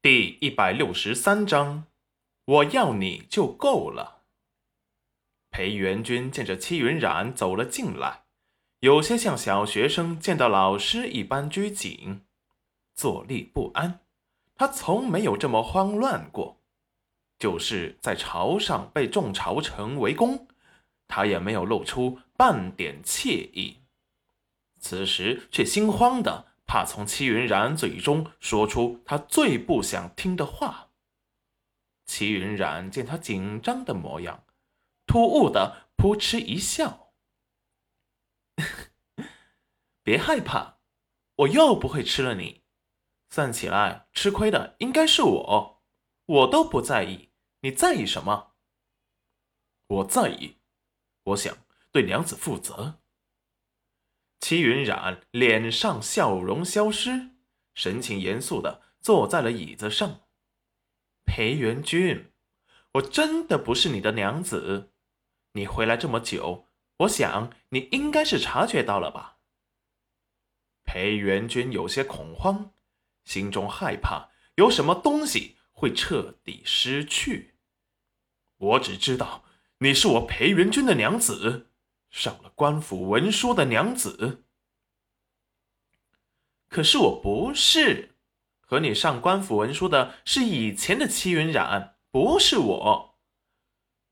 第一百六十三章，我要你就够了。裴元君见着戚云染走了进来，有些像小学生见到老师一般拘谨，坐立不安。他从没有这么慌乱过，就是在朝上被众朝臣围攻，他也没有露出半点惬意。此时却心慌的。怕从戚云染嘴中说出他最不想听的话。戚云染见他紧张的模样，突兀的扑哧一笑：“ 别害怕，我又不会吃了你。算起来，吃亏的应该是我，我都不在意，你在意什么？我在意，我想对娘子负责。”齐云染脸上笑容消失，神情严肃的坐在了椅子上。裴元君，我真的不是你的娘子。你回来这么久，我想你应该是察觉到了吧？裴元君有些恐慌，心中害怕有什么东西会彻底失去。我只知道你是我裴元君的娘子。上了官府文书的娘子，可是我不是。和你上官府文书的是以前的戚云染，不是我。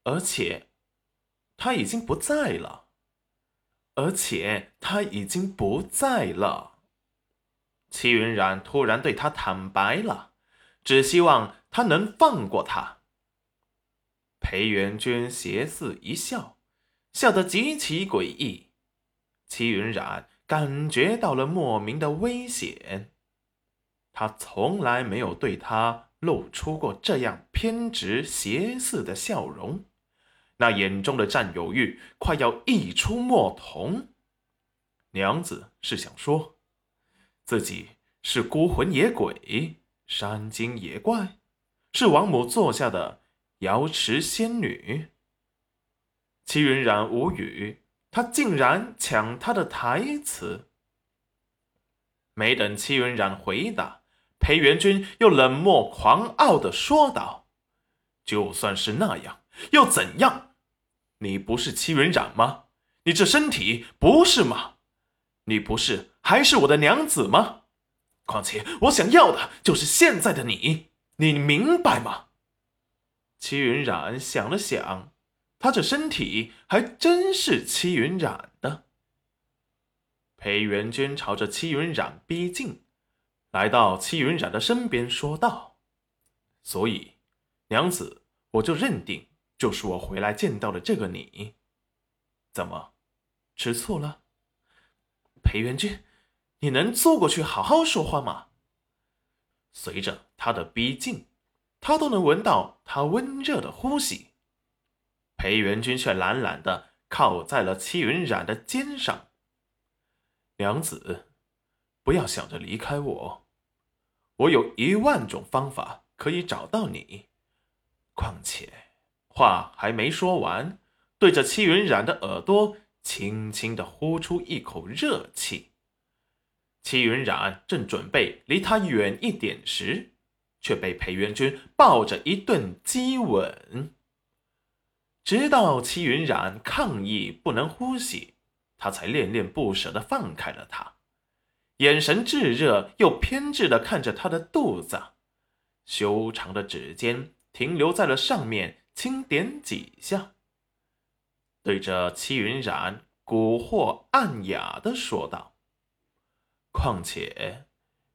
而且他已经不在了。而且他已经不在了。戚云染突然对他坦白了，只希望他能放过他。裴元君斜似一笑。笑得极其诡异，齐云染感觉到了莫名的危险。他从来没有对他露出过这样偏执邪肆的笑容，那眼中的占有欲快要溢出墨瞳。娘子是想说，自己是孤魂野鬼、山精野怪，是王母座下的瑶池仙女。齐云染无语，他竟然抢他的台词。没等戚云染回答，裴元君又冷漠狂傲的说道：“就算是那样，又怎样？你不是戚云染吗？你这身体不是吗？你不是还是我的娘子吗？况且我想要的就是现在的你，你明白吗？”戚云染想了想。他这身体还真是戚云染的。裴元君朝着戚云染逼近，来到戚云染的身边，说道：“所以，娘子，我就认定就是我回来见到的这个你。怎么，吃醋了？裴元君，你能坐过去好好说话吗？”随着他的逼近，他都能闻到他温热的呼吸。裴元君却懒懒的靠在了戚云染的肩上。娘子，不要想着离开我，我有一万种方法可以找到你。况且，话还没说完，对着戚云染的耳朵轻轻的呼出一口热气。戚云染正准备离他远一点时，却被裴元君抱着一顿激吻。直到齐云染抗议不能呼吸，他才恋恋不舍地放开了他，眼神炙热又偏执地看着他的肚子，修长的指尖停留在了上面，轻点几下，对着齐云染蛊惑暗哑地说道：“况且，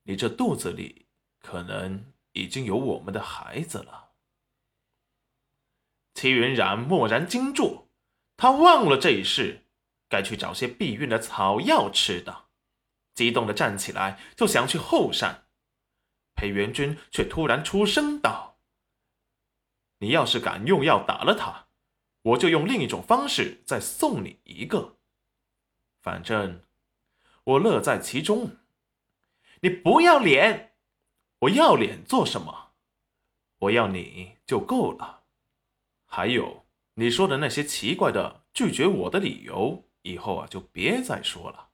你这肚子里可能已经有我们的孩子了。”齐云染蓦然惊住，他忘了这一事，该去找些避孕的草药吃的，激动的站起来就想去后山。裴元君却突然出声道：“你要是敢用药打了他，我就用另一种方式再送你一个。反正我乐在其中。你不要脸，我要脸做什么？我要你就够了。”还有你说的那些奇怪的拒绝我的理由，以后啊就别再说了，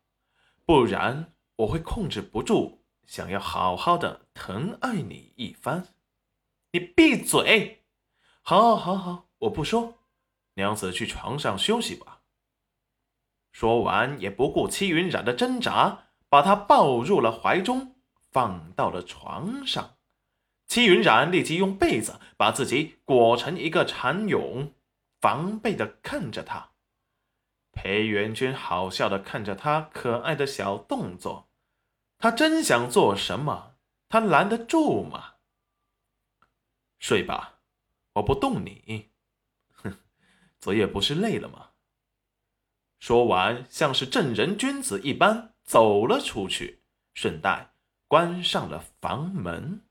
不然我会控制不住想要好好的疼爱你一番。你闭嘴！好，好，好，我不说。娘子去床上休息吧。说完，也不顾戚云染的挣扎，把她抱入了怀中，放到了床上。戚云染立即用被子把自己裹成一个蚕蛹，防备的看着他。裴元君好笑的看着他可爱的小动作，他真想做什么，他拦得住吗？睡吧，我不动你。哼，昨夜不是累了吗？说完，像是正人君子一般走了出去，顺带关上了房门。